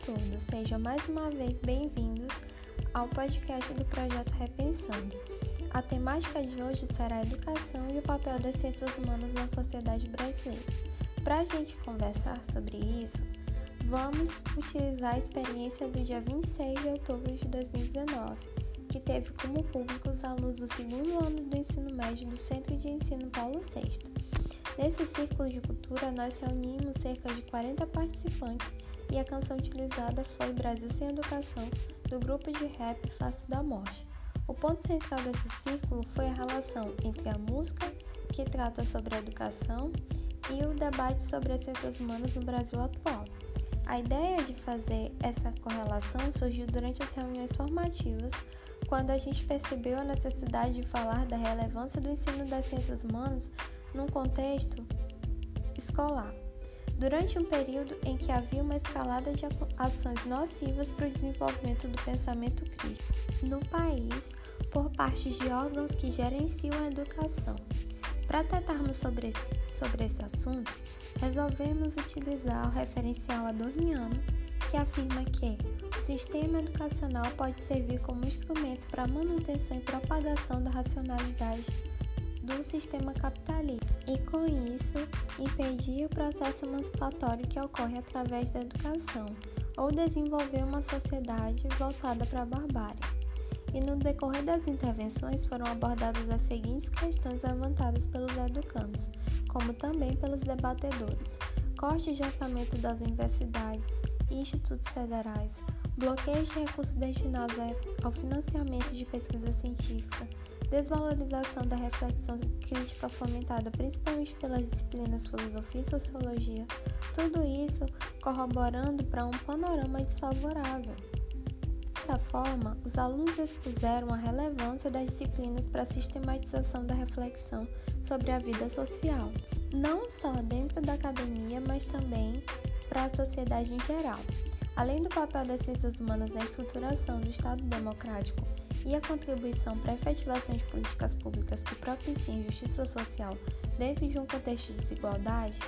todos, sejam mais uma vez bem-vindos ao podcast do projeto Repensando. A temática de hoje será a educação e o papel das ciências humanas na sociedade brasileira. Para a gente conversar sobre isso, vamos utilizar a experiência do dia 26 de outubro de 2019, que teve como público os alunos do segundo ano do ensino médio do Centro de Ensino Paulo VI. Nesse círculo de cultura, nós reunimos cerca de 40 participantes e a canção utilizada foi Brasil Sem Educação, do grupo de rap Face da Morte. O ponto central desse círculo foi a relação entre a música, que trata sobre a educação, e o debate sobre as ciências humanas no Brasil atual. A ideia de fazer essa correlação surgiu durante as reuniões formativas, quando a gente percebeu a necessidade de falar da relevância do ensino das ciências humanas num contexto escolar durante um período em que havia uma escalada de ações nocivas para o desenvolvimento do pensamento crítico no país por parte de órgãos que gerenciam a educação. Para tratarmos sobre esse, sobre esse assunto, resolvemos utilizar o referencial adorniano, que afirma que o sistema educacional pode servir como instrumento para a manutenção e propagação da racionalidade sistema capitalista e, com isso, impedir o processo emancipatório que ocorre através da educação ou desenvolver uma sociedade voltada para a barbárie. E no decorrer das intervenções foram abordadas as seguintes questões levantadas pelos educandos, como também pelos debatedores: cortes de orçamento das universidades e institutos federais, bloqueios de recursos destinados ao financiamento de pesquisa científica, desvalorização da reflexão crítica fomentada principalmente pelas disciplinas filosofia e sociologia, tudo isso corroborando para um panorama desfavorável. Dessa forma, os alunos expuseram a relevância das disciplinas para a sistematização da reflexão sobre a vida social, não só dentro da academia, mas também para a sociedade em geral. Além do papel das ciências humanas na estruturação do Estado democrático e a contribuição para a efetivação de políticas públicas que propiciem justiça social dentro de um contexto de desigualdade,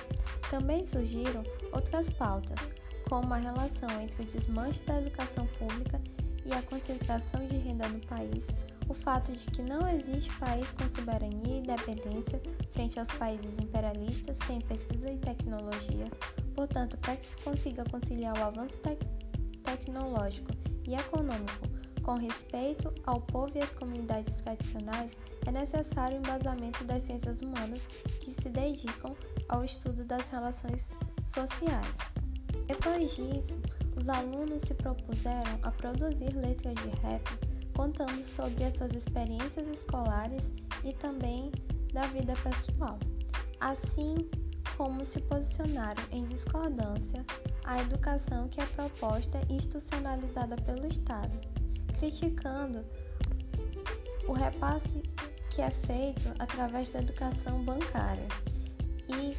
também surgiram outras pautas, como a relação entre o desmanche da educação pública e a concentração de renda no país, o fato de que não existe país com soberania e independência frente aos países imperialistas sem pesquisa e tecnologia. Portanto, para que se consiga conciliar o avanço te tecnológico e econômico com respeito ao povo e às comunidades tradicionais, é necessário o embasamento das ciências humanas que se dedicam ao estudo das relações sociais. Depois disso, os alunos se propuseram a produzir letras de rap contando sobre as suas experiências escolares e também da vida pessoal, assim como se posicionaram em discordância à educação que é proposta e institucionalizada pelo Estado criticando o repasse que é feito através da educação bancária e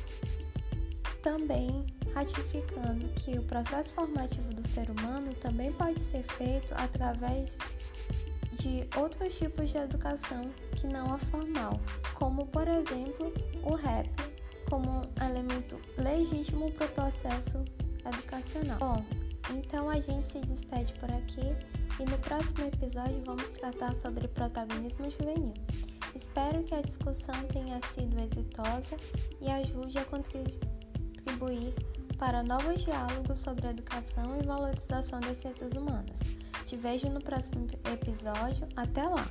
também ratificando que o processo formativo do ser humano também pode ser feito através de outros tipos de educação que não a formal, como por exemplo o rap, como um elemento legítimo para o processo educacional. Bom, então a gente se despede por aqui e no próximo episódio vamos tratar sobre protagonismo juvenil. Espero que a discussão tenha sido exitosa e ajude a contribuir para novos diálogos sobre educação e valorização das ciências humanas. Te vejo no próximo episódio. Até lá!